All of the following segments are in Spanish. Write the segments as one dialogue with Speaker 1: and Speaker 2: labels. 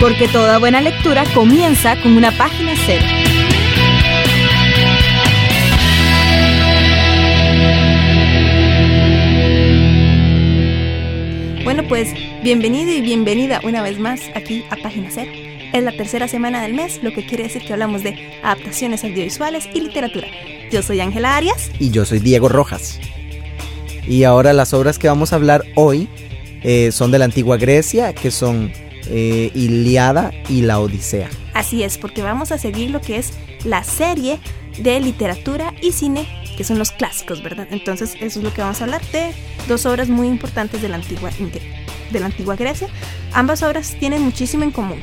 Speaker 1: Porque toda buena lectura comienza con una página cero. Bueno, pues bienvenido y bienvenida una vez más aquí a Página Cero. Es la tercera semana del mes, lo que quiere decir que hablamos de adaptaciones audiovisuales y literatura. Yo soy Ángela Arias.
Speaker 2: Y yo soy Diego Rojas. Y ahora las obras que vamos a hablar hoy eh, son de la antigua Grecia, que son eh, Iliada y la Odisea.
Speaker 1: Así es, porque vamos a seguir lo que es la serie de literatura y cine que son los clásicos, ¿verdad? Entonces eso es lo que vamos a hablar de dos obras muy importantes de la antigua, de la antigua Grecia. Ambas obras tienen muchísimo en común.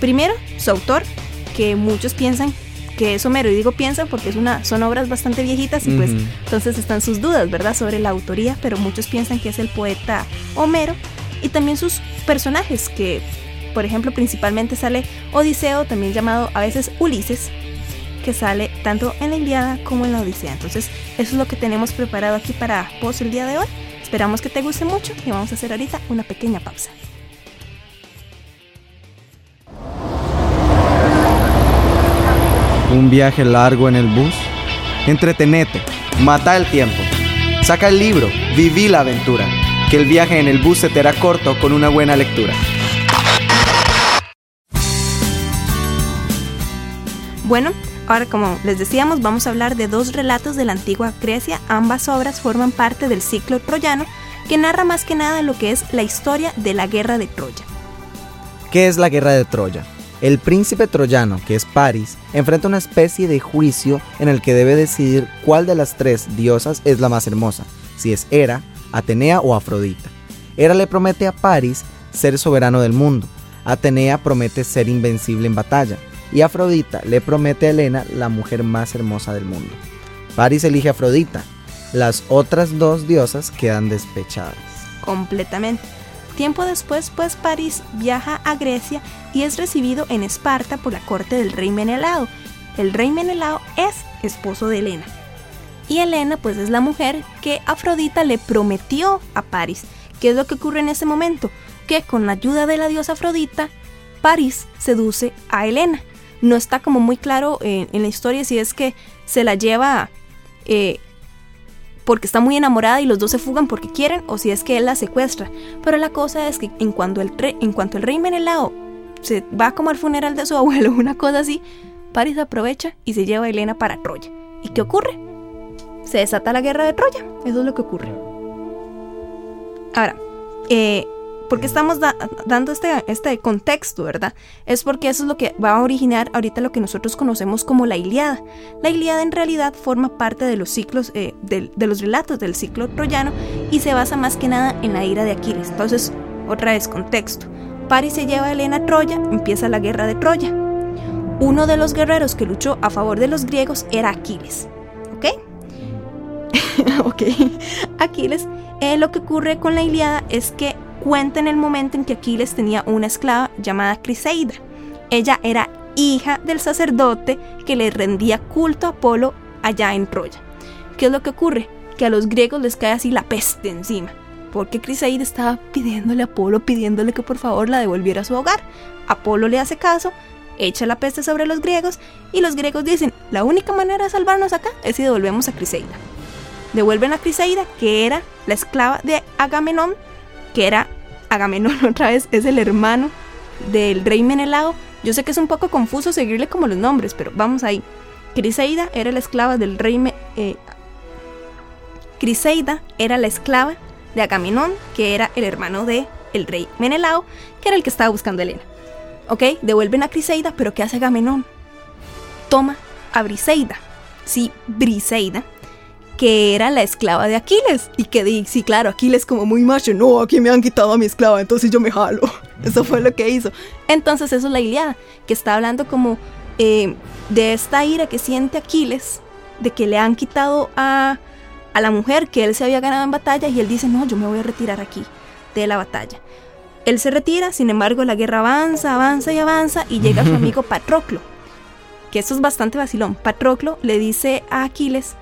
Speaker 1: Primero, su autor, que muchos piensan que es Homero, y digo piensan porque es una, son obras bastante viejitas y pues entonces están sus dudas, ¿verdad?, sobre la autoría, pero muchos piensan que es el poeta Homero y también sus personajes, que por ejemplo principalmente sale Odiseo, también llamado a veces Ulises, que sale tanto en la Iliada como en la Odisea. Entonces, eso es lo que tenemos preparado aquí para vos el día de hoy. Esperamos que te guste mucho y vamos a hacer ahorita una pequeña pausa.
Speaker 2: Un viaje largo en el bus. Entretenete, mata el tiempo. Saca el libro, viví la aventura. Que el viaje en el bus se te hará corto con una buena lectura.
Speaker 1: Bueno, Ahora, como les decíamos, vamos a hablar de dos relatos de la antigua Grecia. Ambas obras forman parte del ciclo troyano, que narra más que nada lo que es la historia de la guerra de Troya.
Speaker 2: ¿Qué es la guerra de Troya? El príncipe troyano, que es Paris, enfrenta una especie de juicio en el que debe decidir cuál de las tres diosas es la más hermosa, si es Hera, Atenea o Afrodita. Hera le promete a Paris ser soberano del mundo. Atenea promete ser invencible en batalla y Afrodita le promete a Helena la mujer más hermosa del mundo. Paris elige a Afrodita, las otras dos diosas quedan despechadas.
Speaker 1: Completamente. Tiempo después, pues Paris viaja a Grecia y es recibido en Esparta por la corte del rey Menelao. El rey Menelao es esposo de Helena. Y Helena pues es la mujer que Afrodita le prometió a Paris. ¿Qué es lo que ocurre en ese momento? Que con la ayuda de la diosa Afrodita, Paris seduce a Helena no está como muy claro en, la historia si es que se la lleva eh, porque está muy enamorada y los dos se fugan porque quieren o si es que él la secuestra. Pero la cosa es que en cuanto el, en cuanto el rey Menelao se va como al funeral de su abuelo, una cosa así, Paris aprovecha y se lleva a Helena para Troya. ¿Y qué ocurre? Se desata la guerra de Troya. Eso es lo que ocurre. Ahora, eh, ¿Por qué estamos dando este, este contexto, verdad? Es porque eso es lo que va a originar ahorita lo que nosotros conocemos como la Iliada. La Iliada en realidad forma parte de los ciclos, eh, de, los relatos del ciclo troyano y se basa más que nada en la ira de Aquiles. Entonces, otra vez contexto. Paris se lleva a Helena a Troya, empieza la guerra de Troya. Uno de los guerreros que luchó a favor de los griegos era Aquiles. ¿Ok? Aquiles, eh, lo que ocurre con la Iliada es que cuenta en el momento en que Aquiles tenía una esclava llamada Criseida. Ella era hija del sacerdote que le rendía culto a Apolo allá en Troya. ¿Qué es lo que ocurre? Que a los griegos les cae así la peste encima, porque Criseida estaba pidiéndole a Apolo, pidiéndole que por favor la devolviera a su hogar. Apolo le hace caso, echa la peste sobre los griegos y los griegos dicen, la única manera de salvarnos acá es si devolvemos a Criseida. Devuelven a Criseida, que era la esclava de Agamenón, que era Agamenón otra vez, es el hermano del rey Menelao. Yo sé que es un poco confuso seguirle como los nombres, pero vamos ahí. Criseida era la esclava del rey eh, Criseida era la esclava de Agamenón, que era el hermano de el rey Menelao, que era el que estaba buscando a Helena. Ok, devuelven a Criseida, pero ¿qué hace Agamenón? Toma a Briseida, sí, Briseida, que era la esclava de Aquiles. Y que di, sí, claro, Aquiles como muy macho, no, aquí me han quitado a mi esclava, entonces yo me jalo. Eso fue lo que hizo. Entonces eso es la Iliada, que está hablando como eh, de esta ira que siente Aquiles, de que le han quitado a, a la mujer que él se había ganado en batalla y él dice, no, yo me voy a retirar aquí de la batalla. Él se retira, sin embargo la guerra avanza, avanza y avanza y llega su amigo Patroclo, que esto es bastante vacilón. Patroclo le dice a Aquiles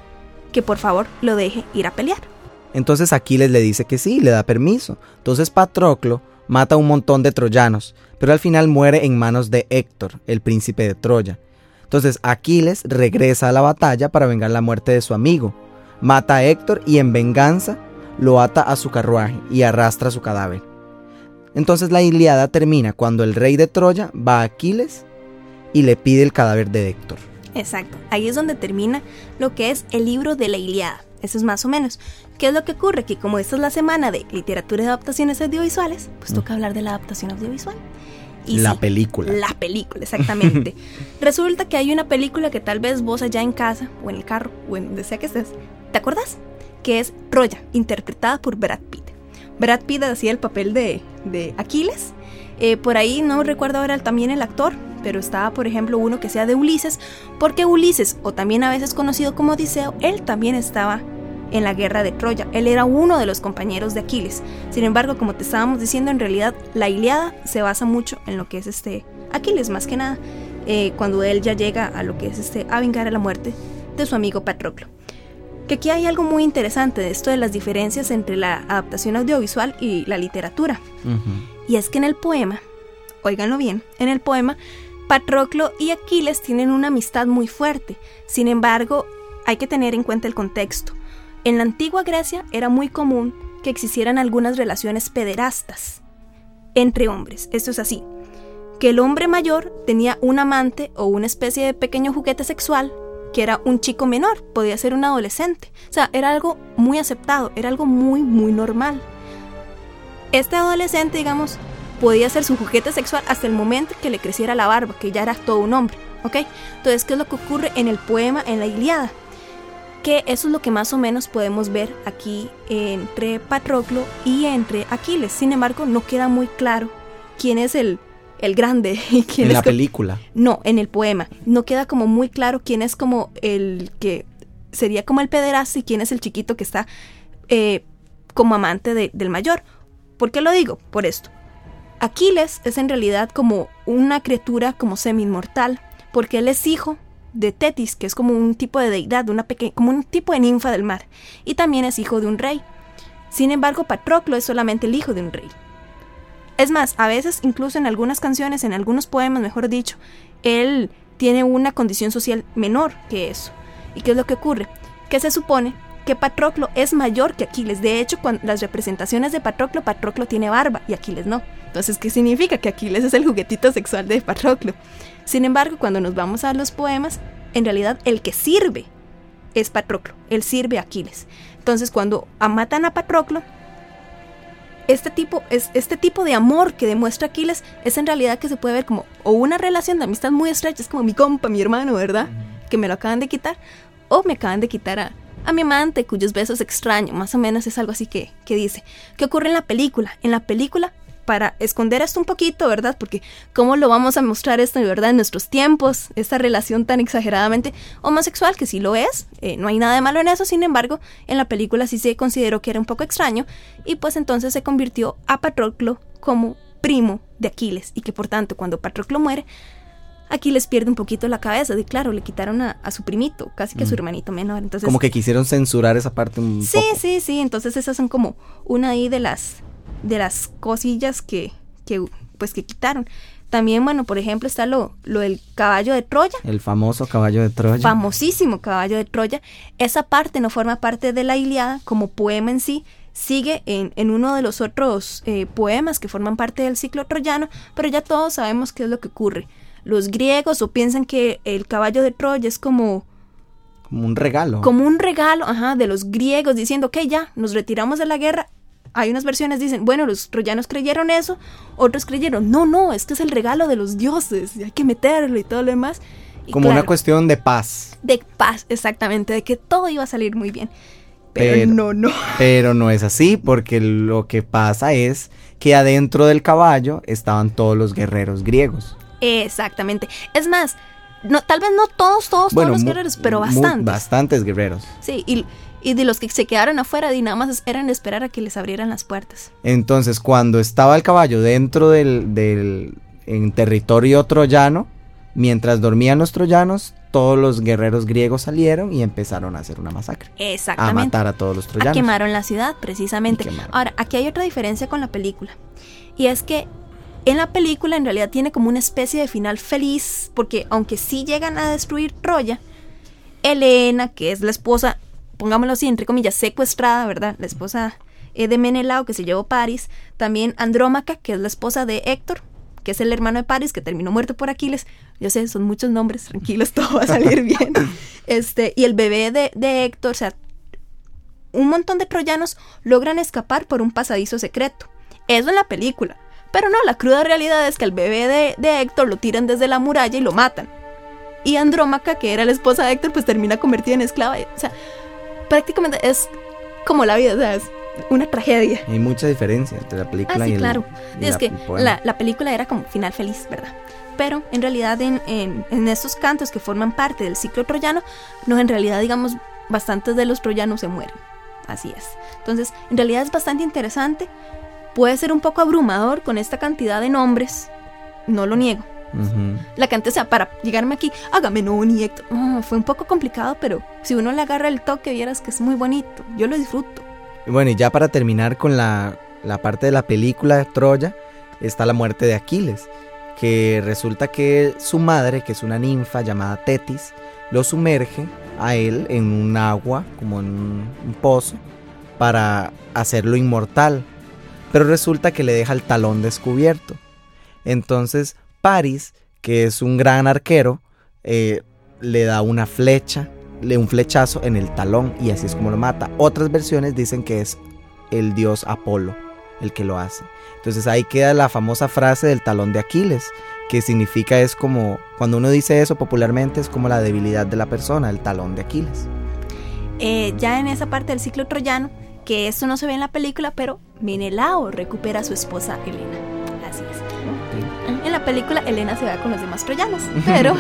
Speaker 1: que por favor lo deje ir a pelear.
Speaker 2: Entonces Aquiles le dice que sí, le da permiso. Entonces Patroclo mata a un montón de troyanos, pero al final muere en manos de Héctor, el príncipe de Troya. Entonces Aquiles regresa a la batalla para vengar la muerte de su amigo. Mata a Héctor y en venganza lo ata a su carruaje y arrastra su cadáver. Entonces la Iliada termina cuando el rey de Troya va a Aquiles y le pide el cadáver de Héctor.
Speaker 1: Exacto, ahí es donde termina lo que es el libro de la Iliada. Eso es más o menos. ¿Qué es lo que ocurre? Que como esta es la semana de literatura y adaptaciones audiovisuales, pues toca hablar de la adaptación audiovisual.
Speaker 2: Y la película.
Speaker 1: La película, exactamente. Resulta que hay una película que tal vez vos allá en casa, o en el carro, o en donde sea que estés, ¿te acuerdas? Que es Troya, interpretada por Brad Pitt. Brad Pitt hacía el papel de, de Aquiles. Eh, por ahí no recuerdo ahora también el actor, pero estaba, por ejemplo, uno que sea de Ulises, porque Ulises, o también a veces conocido como Odiseo, él también estaba en la guerra de Troya. Él era uno de los compañeros de Aquiles. Sin embargo, como te estábamos diciendo, en realidad la Iliada se basa mucho en lo que es este Aquiles, más que nada, eh, cuando él ya llega a lo que es este a vengar a la muerte de su amigo Patroclo. Que aquí hay algo muy interesante de esto de las diferencias entre la adaptación audiovisual y la literatura. Y es que en el poema, óiganlo bien, en el poema, Patroclo y Aquiles tienen una amistad muy fuerte. Sin embargo, hay que tener en cuenta el contexto. En la antigua Grecia era muy común que existieran algunas relaciones pederastas entre hombres. Esto es así. Que el hombre mayor tenía un amante o una especie de pequeño juguete sexual que era un chico menor, podía ser un adolescente. O sea, era algo muy aceptado, era algo muy, muy normal. Este adolescente, digamos, podía ser su juguete sexual hasta el momento que le creciera la barba, que ya era todo un hombre, ¿ok? Entonces, ¿qué es lo que ocurre en el poema, en la Iliada? Que eso es lo que más o menos podemos ver aquí entre Patroclo y entre Aquiles. Sin embargo, no queda muy claro quién es el, el grande y quién
Speaker 2: en
Speaker 1: es
Speaker 2: la película.
Speaker 1: No, en el poema. No queda como muy claro quién es como el que sería como el pederasta y quién es el chiquito que está eh, como amante de- del mayor. ¿Por qué lo digo? Por esto. Aquiles es en realidad como una criatura como semi-inmortal, porque él es hijo de Tetis, que es como un tipo de deidad, una como un tipo de ninfa del mar, y también es hijo de un rey. Sin embargo, Patroclo es solamente el hijo de un rey. Es más, a veces, incluso en algunas canciones, en algunos poemas, mejor dicho, él tiene una condición social menor que eso. ¿Y qué es lo que ocurre? Que se supone que Patroclo es mayor que Aquiles. De hecho, cuando las representaciones de Patroclo, Patroclo tiene barba y Aquiles no. Entonces, ¿qué significa? Que Aquiles es el juguetito sexual de Patroclo. Sin embargo, cuando nos vamos a los poemas, en realidad el que sirve es Patroclo. Él sirve a Aquiles. Entonces, cuando matan a Patroclo, este tipo, es, este tipo de amor que demuestra Aquiles es en realidad que se puede ver como o una relación de amistad muy estrecha, es como mi compa, mi hermano, ¿verdad? Que me lo acaban de quitar, o me acaban de quitar a, a mi amante cuyos besos extraño, más o menos es algo así que, que dice. ¿Qué ocurre en la película? En la película, para esconder esto un poquito, ¿verdad? Porque ¿cómo lo vamos a mostrar esto, ¿verdad? En nuestros tiempos, esta relación tan exageradamente homosexual, que sí lo es, eh, no hay nada de malo en eso, sin embargo, en la película sí se consideró que era un poco extraño, y pues entonces se convirtió a Patroclo como primo de Aquiles, y que por tanto cuando Patroclo muere, Aquiles pierde un poquito la cabeza, de claro, le quitaron a, a su primito, casi que a su hermanito menor, entonces...
Speaker 2: Como que quisieron censurar esa parte un
Speaker 1: Sí,
Speaker 2: poco.
Speaker 1: sí, sí. Entonces esas son como una ahí de las de las cosillas que, que pues que quitaron. También, bueno, por ejemplo, está lo, lo del caballo de Troya.
Speaker 2: El famoso caballo de Troya.
Speaker 1: Famosísimo caballo de Troya. Esa parte no forma parte de la Iliada como poema en sí. Sigue en, en uno de los otros eh, poemas que forman parte del ciclo troyano, pero ya todos sabemos qué es lo que ocurre. Los griegos o piensan que el caballo de Troya es como
Speaker 2: Como un regalo.
Speaker 1: como un regalo ajá, de los griegos diciendo que ya nos retiramos de la guerra. Hay unas versiones dicen, bueno, los troyanos creyeron eso, otros creyeron, no, no, este es el regalo de los dioses, y hay que meterlo y todo lo demás. Y
Speaker 2: Como una cuestión de paz.
Speaker 1: de paz, exactamente, de que todo iba a salir muy bien. Pero,
Speaker 2: Pero-
Speaker 1: no, no.
Speaker 2: Pero no es así, porque lo que pasa es que adentro del caballo estaban todos los guerreros griegos.
Speaker 1: Exactamente. Es más, no, tal vez no todos, todos,
Speaker 2: Bueno,
Speaker 1: todos los guerreros, pero bastantes.
Speaker 2: bastantes guerreros.
Speaker 1: Sí, y, y de los que se quedaron afuera, y nada más eran esperar a que les abrieran las puertas.
Speaker 2: Entonces, cuando estaba el caballo dentro del, del en territorio troyano, mientras dormían los troyanos, todos los guerreros griegos salieron y empezaron a hacer una masacre. A
Speaker 1: Exactamente.
Speaker 2: matar a todos los
Speaker 1: A
Speaker 2: troyanos.
Speaker 1: quemaron la ciudad, precisamente. Ahora, aquí hay otra diferencia con la película. Y es que en la película en realidad tiene como una especie de final feliz, porque aunque sí llegan a destruir Troya, Helena, que es la esposa, pongámoslo así, entre comillas, secuestrada, ¿verdad? La esposa eh, de Menelao, que se llevó París. También Andrómaca, que es la esposa de Héctor, que es el hermano de París, que terminó muerto por Aquiles. Yo sé, son muchos nombres, tranquilos, todo va a salir bien. Este, y el bebé de, de Héctor, o sea, un montón de troyanos logran escapar por un pasadizo secreto. Eso en la película. Pero no, la cruda realidad es que al bebé de, de Héctor lo tiran desde la muralla y lo matan. Y Andrómaca, que era la esposa de Héctor, pues termina convertida en esclava. O sea, prácticamente es como la vida, o sea, es una tragedia.
Speaker 2: Hay mucha diferencia entre la película
Speaker 1: Ah,
Speaker 2: y el
Speaker 1: claro.
Speaker 2: y
Speaker 1: es
Speaker 2: la-
Speaker 1: que la, la película era como final feliz, ¿verdad? Pero en realidad en, en, en estos cantos que forman parte del ciclo troyano, no, en realidad digamos, bastantes de los troyanos se mueren. Así es. Entonces, en realidad es bastante interesante. Puede ser un poco abrumador con esta cantidad de nombres. No lo niego. La cantidad, o sea, para llegarme aquí, Agamenón y Héctor. no, fue un poco complicado, pero si uno le agarra el toque, vieras que es muy bonito. Yo lo disfruto.
Speaker 2: Y Bueno, y ya para terminar con la, la parte de la película de Troya, está la muerte de Aquiles, que resulta que su madre, que es una ninfa llamada Tetis, lo sumerge a él en un agua, como en un, un pozo, para hacerlo inmortal. Pero resulta que le deja el talón descubierto. Entonces, Paris, que es un gran arquero, eh, le da una flecha, le un flechazo en el talón y así es como lo mata. Otras versiones dicen que es el dios Apolo el que lo hace. Entonces ahí queda la famosa frase del talón de Aquiles, que significa es como, cuando uno dice eso popularmente, es como la debilidad de la persona, el talón de Aquiles.
Speaker 1: Eh, ya en esa parte del ciclo troyano, que esto no se ve en la película, pero Menelao recupera a su esposa Helena. Así es. En la película Helena se va con los demás troyanos, pero,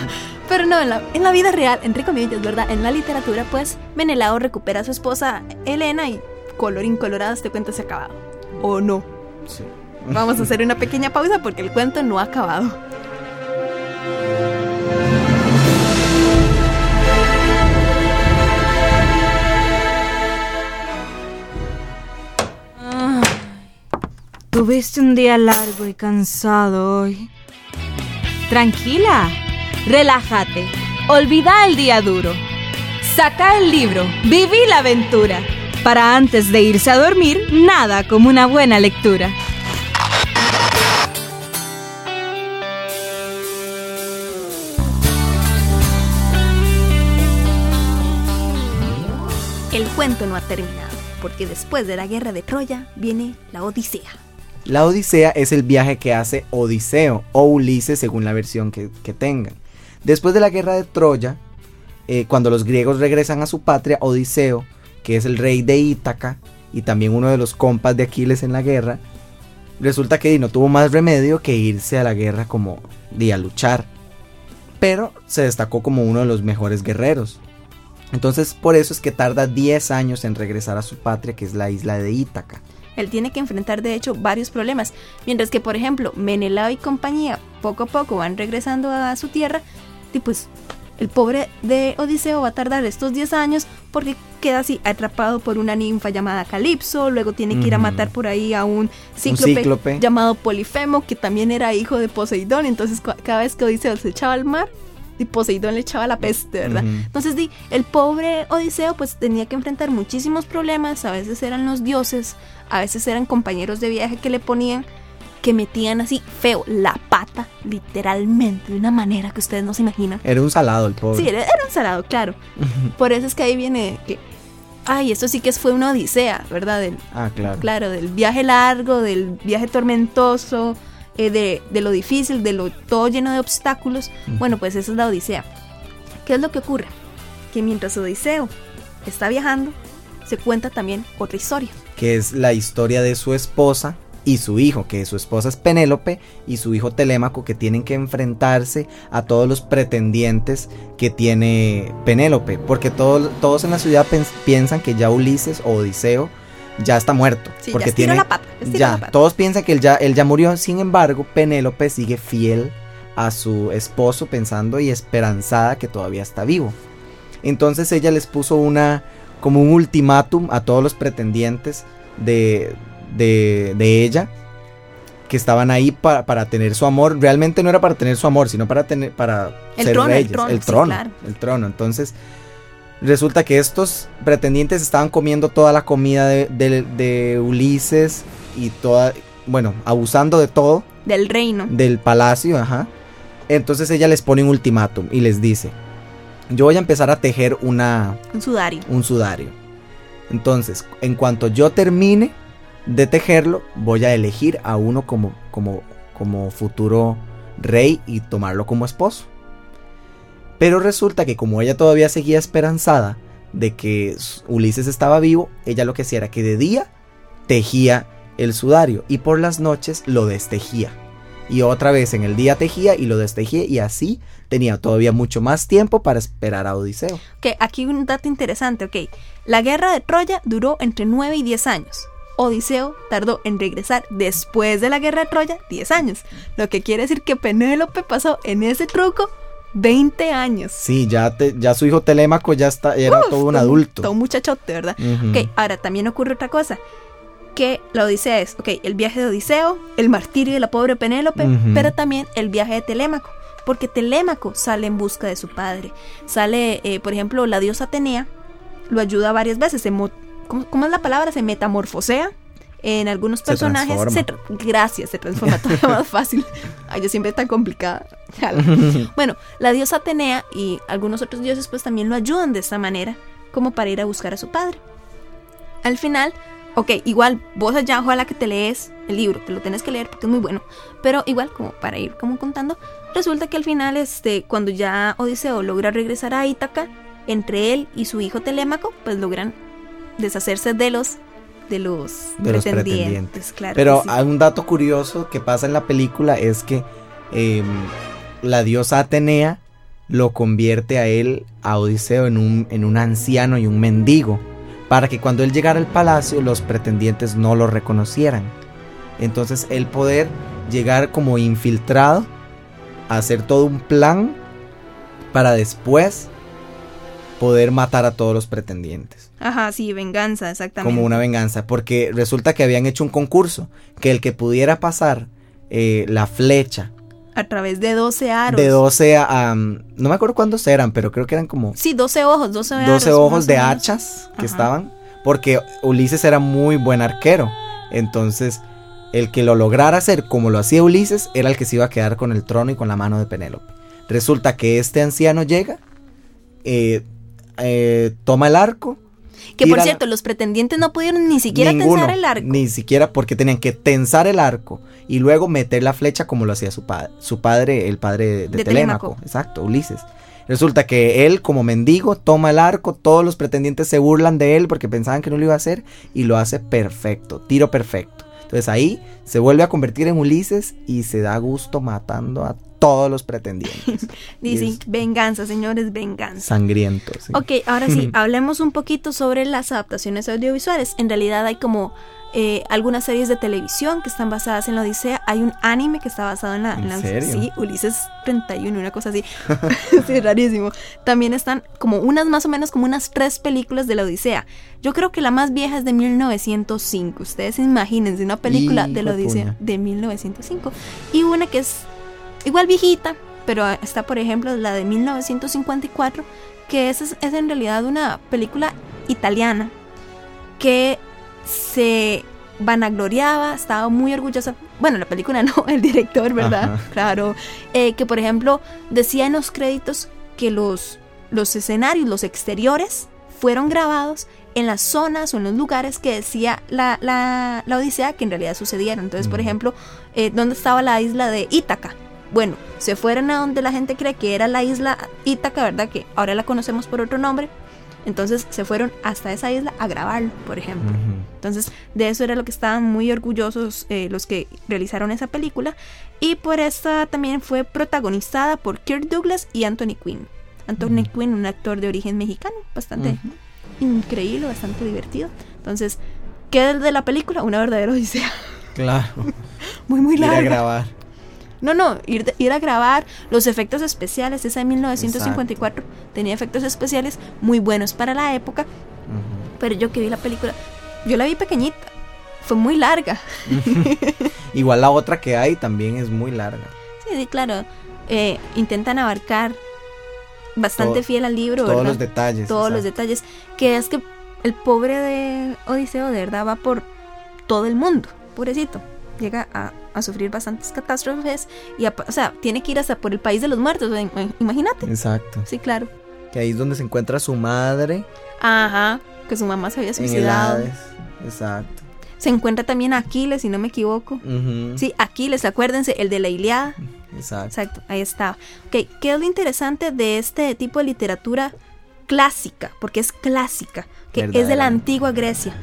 Speaker 1: pero no, en la, en la vida real, entre comillas, ¿verdad? En la literatura, pues Menelao recupera a su esposa Helena y colorín colorado, este cuento se ha acabado. ¿O no?
Speaker 2: Sí.
Speaker 1: Vamos a hacer una pequeña pausa porque el cuento no ha acabado.
Speaker 3: Tuviste un día largo y cansado hoy. Tranquila, relájate, olvida el día duro. Saca el libro, viví la aventura. Para antes de irse a dormir, nada como una buena lectura.
Speaker 1: El cuento no ha terminado, porque después de la guerra de Troya viene la Odisea.
Speaker 2: La Odisea es el viaje que hace Odiseo o Ulises según la versión que, tengan. Después de la guerra de Troya, eh, cuando los griegos regresan a su patria, Odiseo, que es el rey de Ítaca y también uno de los compas de Aquiles en la guerra, resulta que no tuvo más remedio que irse a la guerra como de a luchar. Pero se destacó como uno de los mejores guerreros. Entonces por eso es que tarda 10 años en regresar a su patria, que es la isla de Ítaca.
Speaker 1: Él tiene que enfrentar de hecho varios problemas, mientras que por ejemplo Menelao y compañía poco a poco van regresando a su tierra y pues el pobre de Odiseo va a tardar estos 10 años porque queda así atrapado por una ninfa llamada Calipso, luego tiene que ir a matar por ahí a un cíclope,
Speaker 2: cíclope.
Speaker 1: llamado Polifemo que también era hijo de Poseidón, entonces cada vez que Odiseo se echaba al mar y Poseidón le echaba la peste, ¿verdad? Entonces di, el pobre Odiseo pues tenía que enfrentar muchísimos problemas, a veces eran los dioses, a veces eran compañeros de viaje que le ponían, que metían así feo la pata, literalmente, de una manera que ustedes no se imaginan.
Speaker 2: Era un salado el pobre.
Speaker 1: Sí, era, era un salado, claro. Por eso es que ahí viene que, ay, esto sí que fue una odisea, ¿verdad? Del,
Speaker 2: Ah, claro.
Speaker 1: claro, del viaje largo, del viaje tormentoso, eh, de, de lo difícil, de lo todo lleno de obstáculos. Bueno, pues esa es la Odisea. ¿Qué es lo que ocurre? Que mientras Odiseo está viajando, se cuenta también otra historia.
Speaker 2: que es la historia de su esposa y su hijo, que su esposa es Penélope, y su hijo Telémaco, que tienen que enfrentarse a todos los pretendientes que tiene Penélope, porque todos en la ciudad piensan que ya Ulises o Odiseo ya está muerto. porque
Speaker 1: ya tiene,
Speaker 2: ya, todos piensan que él ya, él ya murió, sin embargo, Penélope sigue fiel a su esposo pensando y esperanzada que todavía está vivo. Entonces ella les puso una como un ultimátum a todos los pretendientes de, de, ella que estaban ahí para tener su amor. Realmente no era para tener su amor, sino para tener para ser reyes, el trono, el trono. Entonces resulta que estos pretendientes estaban comiendo toda la comida de, de Ulises y toda, bueno, abusando de todo.
Speaker 1: Del reino.
Speaker 2: Del palacio, ajá. Entonces ella les pone un ultimátum y les dice, yo voy a empezar a tejer una...
Speaker 1: Un sudario.
Speaker 2: Un sudario. Entonces, en cuanto yo termine de tejerlo, voy a elegir a uno como, como, como futuro rey y tomarlo como esposo. Pero resulta que como ella todavía seguía esperanzada de que Ulises estaba vivo, ella lo que hacía era que de día tejía el sudario y por las noches lo destejía y otra vez en el día tejía y lo destejía y así tenía todavía mucho más tiempo para esperar a Odiseo.
Speaker 1: Aquí un dato interesante, ok. La guerra de Troya duró entre 9 y 10 años. Odiseo tardó en regresar después de la guerra de Troya 10 años. Lo que quiere decir que Penélope pasó en ese truco 20 años.
Speaker 2: Sí, ya, ya su hijo Telémaco ya está, era todo un adulto.
Speaker 1: Todo un muchachote, ¿verdad? Ok, ahora también ocurre otra cosa que la Odisea es, ok, el viaje de Odiseo, el martirio de la pobre Penélope, pero también el viaje de Telémaco, porque Telémaco sale en busca de su padre. Sale, eh, por ejemplo, la diosa Atenea, lo ayuda varias veces, se ¿cómo, es la palabra? Se metamorfosea. En algunos personajes, se gracias, se transforma todavía más fácil. Ay, yo siempre tan complicada. bueno, la diosa Atenea y algunos otros dioses pues también lo ayudan de esta manera, como para ir a buscar a su padre. Al final, ok, igual vos allá ojalá que te lees el libro, te lo tienes que leer porque es muy bueno, pero igual como para ir como contando, resulta que al final este cuando ya Odiseo logra regresar a Ítaca, entre él y su hijo Telémaco, pues logran deshacerse de los de los, pretendientes, Claro
Speaker 2: pero hay un dato curioso que pasa en la película es que em, la diosa Atenea lo convierte a él, a Odiseo, en un, en un anciano y un mendigo para que cuando él llegara al palacio los pretendientes no lo reconocieran. Entonces el poder llegar como infiltrado, hacer todo un plan para después poder matar a todos los pretendientes.
Speaker 1: Ajá, sí, venganza, exactamente.
Speaker 2: Como una venganza, porque resulta que habían hecho un concurso, que el que pudiera pasar eh, la flecha
Speaker 1: a través de 12 aros.
Speaker 2: De 12 a... no me acuerdo cuántos eran, pero creo que eran como...
Speaker 1: Sí, 12 ojos, 12 aros.
Speaker 2: 12 ojos de hachas que estaban. Porque Ulises era muy buen arquero. Entonces, el que lo lograra hacer como lo hacía Ulises era el que se iba a quedar con el trono y con la mano de Penélope. Resulta que este anciano llega, eh, eh, toma el arco
Speaker 1: que por cierto, los pretendientes no pudieron ni siquiera tensar el arco.
Speaker 2: Ni siquiera porque tenían que tensar el arco y luego meter la flecha como lo hacía su padre, su padre, el padre de, Telémaco. Exacto, Ulises. Resulta que él, como mendigo, toma el arco, todos los pretendientes se burlan de él porque pensaban que no lo iba a hacer y lo hace perfecto, tiro perfecto. Entonces ahí se vuelve a convertir en Ulises y se da gusto matando a todos los pretendientes.
Speaker 1: Dice, venganza, señores, venganza.
Speaker 2: Sangrientos.
Speaker 1: Ok, ahora sí, hablemos un poquito sobre las adaptaciones audiovisuales. En realidad hay como eh, algunas series de televisión que están basadas en la Odisea. Hay un anime que está basado en la...
Speaker 2: ¿En,
Speaker 1: serio? Sí, Ulises 31, una cosa así. sí, rarísimo. También están como unas, más o menos como unas tres películas de la Odisea. Yo creo que la más vieja es de 1905. Ustedes imagínense una película de la Odisea de 1905. Y una que es igual viejita, pero está por ejemplo la de 1954, que es, es en realidad una película italiana que se vanagloriaba, estaba muy orgullosa. Bueno, la película no, el director, ¿verdad? Claro. Eh, que por ejemplo decía en los créditos que los, los escenarios, los exteriores, fueron grabados en las zonas o en los lugares que decía la, la, la Odisea que en realidad sucedieron. Entonces, por ejemplo, eh, ¿dónde estaba la isla de Ítaca? Bueno, se fueron a donde la gente cree que era la isla Ítaca, ¿verdad? Que ahora la conocemos por otro nombre. Entonces se fueron hasta esa isla a grabarlo, por ejemplo. Entonces, de eso era lo que estaban muy orgullosos eh, los que realizaron esa película. Y por esta también fue protagonizada por Kirk Douglas y Anthony Quinn. Anthony. Quinn, un actor de origen mexicano, bastante increíble, bastante divertido. Entonces, ¿qué es de la película? Una verdadera odisea.
Speaker 2: Claro.
Speaker 1: Muy, muy
Speaker 2: Ir a
Speaker 1: larga.
Speaker 2: grabar.
Speaker 1: No, no, ir, de- ir a grabar los efectos especiales. Esa de 1954 tenía efectos especiales muy buenos para la época. Pero yo que vi la película, yo la vi pequeñita. Fue muy larga.
Speaker 2: Igual la otra que hay también es muy larga.
Speaker 1: Sí, sí, claro. Eh, intentan abarcar bastante
Speaker 2: Todo-
Speaker 1: fiel al libro,
Speaker 2: Todos
Speaker 1: ¿verdad?
Speaker 2: los detalles.
Speaker 1: Todos los detalles. Que es que el pobre de Odiseo de verdad va por todo el mundo. Pobrecito. Llega a, a sufrir bastantes catástrofes. Y a- o sea, tiene que ir hasta por el país de los muertos. Imagínate.
Speaker 2: Exacto.
Speaker 1: Sí, claro.
Speaker 2: Que ahí es donde se encuentra su madre
Speaker 1: Ajá. Que su mamá se había
Speaker 2: en
Speaker 1: suicidado.
Speaker 2: Hades. Exacto.
Speaker 1: Se encuentra también a Aquiles, si no me equivoco.
Speaker 2: Ujú.
Speaker 1: Sí, Aquiles, acuérdense, el de la Iliada.
Speaker 2: Exacto.
Speaker 1: Exacto, ahí estaba. Ok, ¿qué es lo interesante de este tipo de literatura clásica? Porque es clásica, que es de la antigua Grecia.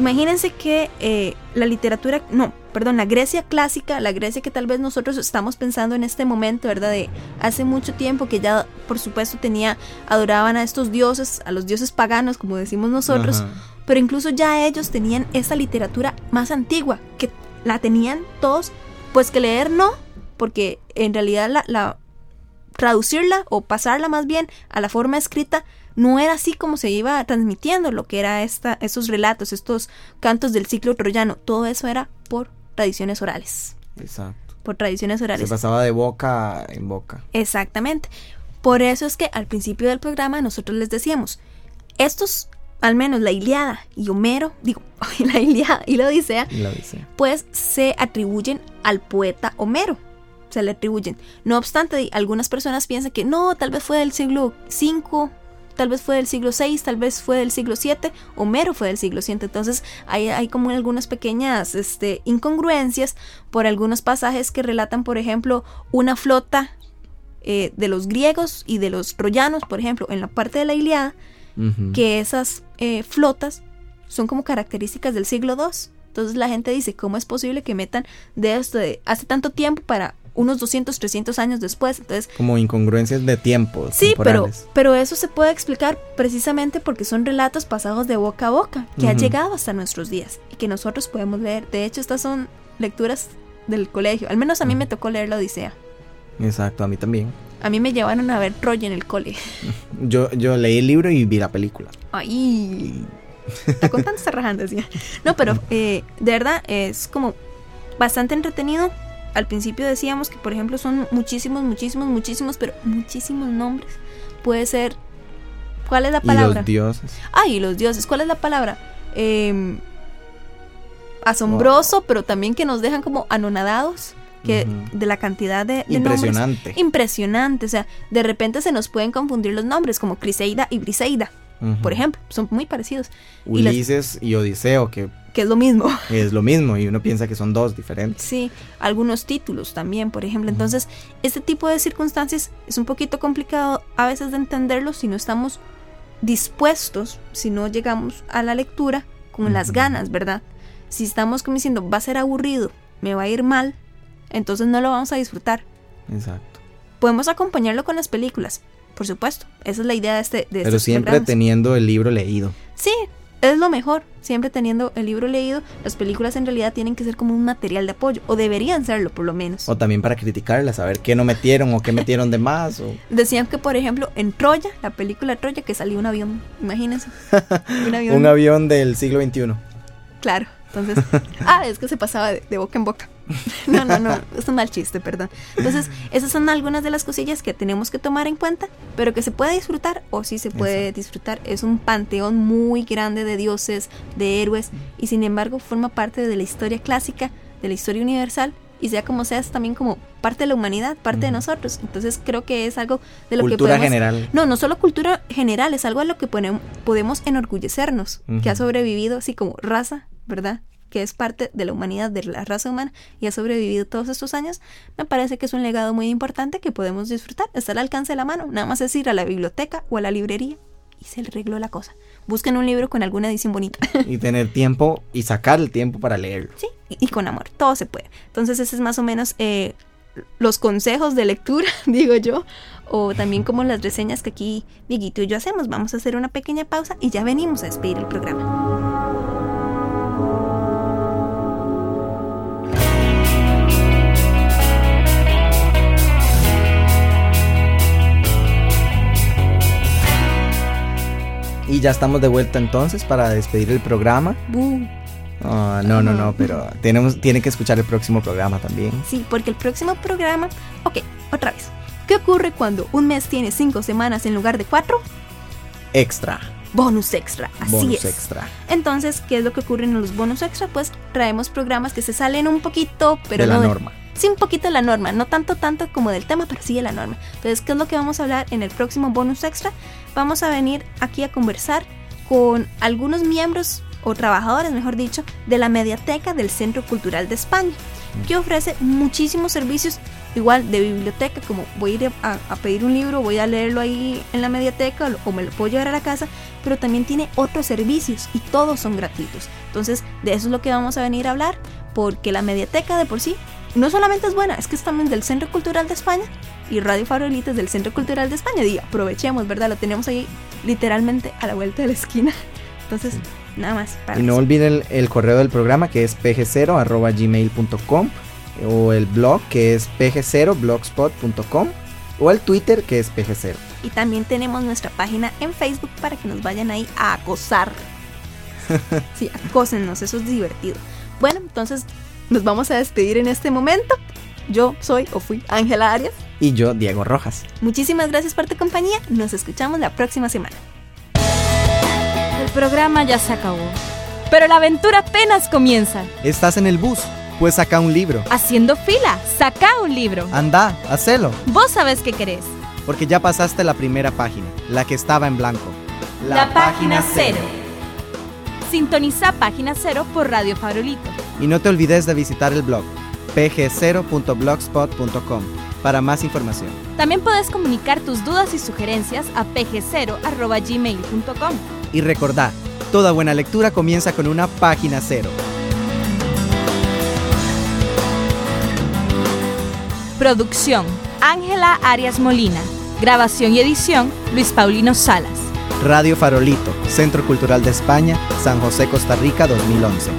Speaker 1: Imagínense que eh, la literatura, no, perdón, la Grecia clásica, la Grecia que tal vez nosotros estamos pensando en este momento, ¿verdad? De hace mucho tiempo que ya, por supuesto, tenía, adoraban a estos dioses, a los dioses paganos, como decimos nosotros,
Speaker 2: Ajá.
Speaker 1: pero incluso ya ellos tenían esa literatura más antigua, que la tenían todos, pues que leer no, porque en realidad la, la- traducirla o pasarla más bien a la forma escrita no era así como se iba transmitiendo lo que era esta, estos relatos, estos cantos del ciclo troyano, todo eso era por tradiciones orales,
Speaker 2: Exacto.
Speaker 1: por tradiciones
Speaker 2: Se
Speaker 1: orales.
Speaker 2: pasaba de boca en boca.
Speaker 1: Exactamente. Por eso es que al principio del programa nosotros les decíamos, estos, al menos la Iliada y Homero, digo, la Iliada y la Odisea,
Speaker 2: Y la dice.
Speaker 1: pues se atribuyen al poeta Homero. Se le atribuyen. No obstante, algunas personas piensan que no, tal vez fue del siglo V, tal vez fue del siglo VI, tal vez fue del siglo VII, Homero fue del siglo VII. Entonces hay, hay como algunas pequeñas este, incongruencias por algunos pasajes que relatan, por ejemplo, una flota eh, de los griegos y de los troyanos, por ejemplo, en la parte de la Iliada, que esas eh, flotas son como características del siglo II. Entonces la gente dice, ¿cómo es posible que metan de esto de hace tanto tiempo para unos 200, 300 años después? Entonces,
Speaker 2: Como incongruencias de tiempo.
Speaker 1: sí, pero,
Speaker 2: temporales.
Speaker 1: pero eso se puede explicar precisamente porque son relatos pasados de boca a boca, que han
Speaker 2: Ujú.
Speaker 1: llegado hasta nuestros días y que nosotros podemos leer. De hecho, estas son lecturas del colegio. Al menos a mí me tocó leer la Odisea.
Speaker 2: Exacto, a mí también.
Speaker 1: A mí me llevaron a ver Troya en el cole.
Speaker 2: Yo, yo leí el libro y vi la película.
Speaker 1: Ay, está contando, está rajando, decía. No, pero eh, de verdad es como bastante entretenido. Al principio decíamos que, por ejemplo, son muchísimos, muchísimos, muchísimos, pero muchísimos nombres. Puede ser. ¿Cuál es la
Speaker 2: Y
Speaker 1: palabra?
Speaker 2: los dioses.
Speaker 1: Ay, los dioses. ¿Cuál es la palabra? Em, asombroso, pero también que nos dejan como anonadados. Que de la cantidad de, de nombres.
Speaker 2: Impresionante.
Speaker 1: Impresionante. O sea, de repente se nos pueden confundir los nombres, como Criseida y Briseida Por ejemplo, son muy parecidos, y las-
Speaker 2: Ulises y Odiseo, que
Speaker 1: que es lo mismo.
Speaker 2: es lo mismo y uno piensa que son dos diferentes.
Speaker 1: Sí, algunos títulos también, por ejemplo. Entonces, este tipo de circunstancias es un poquito complicado a veces de entenderlo si no estamos dispuestos, si no llegamos a la lectura con las ganas, ¿verdad? Si estamos como diciendo, va a ser aburrido, me va a ir mal, entonces no lo vamos a disfrutar.
Speaker 2: Exacto.
Speaker 1: Podemos acompañarlo con las películas, por supuesto. Esa es la idea de este de
Speaker 2: Pero siempre
Speaker 1: programas.
Speaker 2: teniendo el libro leído.
Speaker 1: Sí, es lo mejor, siempre teniendo el libro leído. Las películas en realidad tienen que ser como un material de apoyo, o deberían serlo por lo menos.
Speaker 2: O también para criticarla, saber qué no metieron o qué metieron de más. O...
Speaker 1: Decían que, por ejemplo, en Troya, la película Troya, que salió un avión, imagínense. Un avión.
Speaker 2: Un avión del siglo XXI.
Speaker 1: Claro, entonces, ah, es que se pasaba de, de boca en boca. No, no, no, es un mal chiste, perdón. Entonces, esas son algunas de las cosillas que tenemos que tomar en cuenta, pero que se puede disfrutar o sí se puede disfrutar. Es un panteón muy grande de dioses, de héroes, y sin embargo forma parte de la historia clásica, de la historia universal, y sea como sea, es también como parte de la humanidad, parte de nosotros. Entonces, creo que es algo de lo
Speaker 2: Cultura
Speaker 1: que podemos...
Speaker 2: general.
Speaker 1: No, no solo cultura general, es algo a lo que podemos enorgullecernos, que ha sobrevivido así como raza, ¿verdad? Que es parte de la humanidad, de la raza humana y ha sobrevivido todos estos años. Me parece que es un legado muy importante que podemos disfrutar. Está al alcance de la mano. Nada más es ir a la biblioteca o a la librería y se le arregló la cosa. Busquen un libro con alguna edición bonita.
Speaker 2: y tener tiempo y sacar el tiempo para leerlo.
Speaker 1: Sí, y, con amor, todo se puede. Entonces ese es más o menos eh, los consejos de lectura, digo yo, o también como las reseñas que aquí Dieguito y yo hacemos. Vamos a hacer una pequeña pausa y ya venimos a despedir el programa.
Speaker 2: Y ya estamos de vuelta entonces para despedir el programa. Ah, no, no, no, pero tenemos, tiene que escuchar el próximo programa también.
Speaker 1: Sí, porque el próximo programa... Ok, otra vez. ¿Qué ocurre cuando un mes tiene cinco semanas en lugar de cuatro?
Speaker 2: Extra.
Speaker 1: Bonus extra, así
Speaker 2: bonus
Speaker 1: es.
Speaker 2: extra.
Speaker 1: Entonces, ¿qué es lo que ocurre en los bonus extra? Pues traemos programas que se salen un poquito, pero
Speaker 2: de
Speaker 1: no
Speaker 2: la norma.
Speaker 1: Sí, un poquito la norma, no tanto tanto como del tema, pero sí la norma. Entonces, ¿qué es lo que vamos a hablar en el próximo bonus extra? Vamos a venir aquí a conversar con algunos miembros o trabajadores, mejor dicho, de la Mediateca del Centro Cultural de España, que ofrece muchísimos servicios, igual de biblioteca, como voy a ir a, pedir un libro, voy a leerlo ahí en la mediateca o me lo puedo llevar a la casa, pero también tiene otros servicios y todos son gratuitos. Entonces, de eso es lo que vamos a venir a hablar, porque la mediateca de por sí no solamente es buena, es que es también del Centro Cultural de España y Radio Farolitas del Centro Cultural de España. Y aprovechemos, ¿verdad? Lo tenemos ahí literalmente a la vuelta de la esquina. Entonces, nada más.
Speaker 2: y no olviden el, correo del programa que es pg0.gmail.com o el blog que es pg0blogspot.com o el Twitter que es pg0.
Speaker 1: Y también tenemos nuestra página en Facebook para que nos vayan ahí a acosar. sí, acósennos, eso es divertido. Bueno, entonces nos vamos a despedir en este momento. Yo soy o fui Ángela Arias.
Speaker 2: Y yo, Diego Rojas.
Speaker 1: Muchísimas gracias por tu compañía. Nos escuchamos la próxima semana.
Speaker 3: El programa ya se acabó. Pero la aventura apenas comienza.
Speaker 2: ¿Estás en el bus? Pues saca un libro.
Speaker 3: Haciendo fila, saca un libro.
Speaker 2: Anda, hacelo.
Speaker 3: Vos sabés qué querés.
Speaker 2: Porque ya pasaste la primera página, la que estaba en blanco.
Speaker 3: La, página cero. Sintoniza Página Cero por Radio Farolito.
Speaker 2: Y no te olvides de visitar el blog pg0.blogspot.com para más información.
Speaker 3: También puedes comunicar tus dudas y sugerencias a pg0.gmail.com.
Speaker 2: Y recordad, toda buena lectura comienza con una página cero.
Speaker 3: Producción, Ángela Arias Molina. Grabación y edición, Luis Paulino Salas.
Speaker 2: Radio Farolito, Centro Cultural de España, San José, Costa Rica, 2011.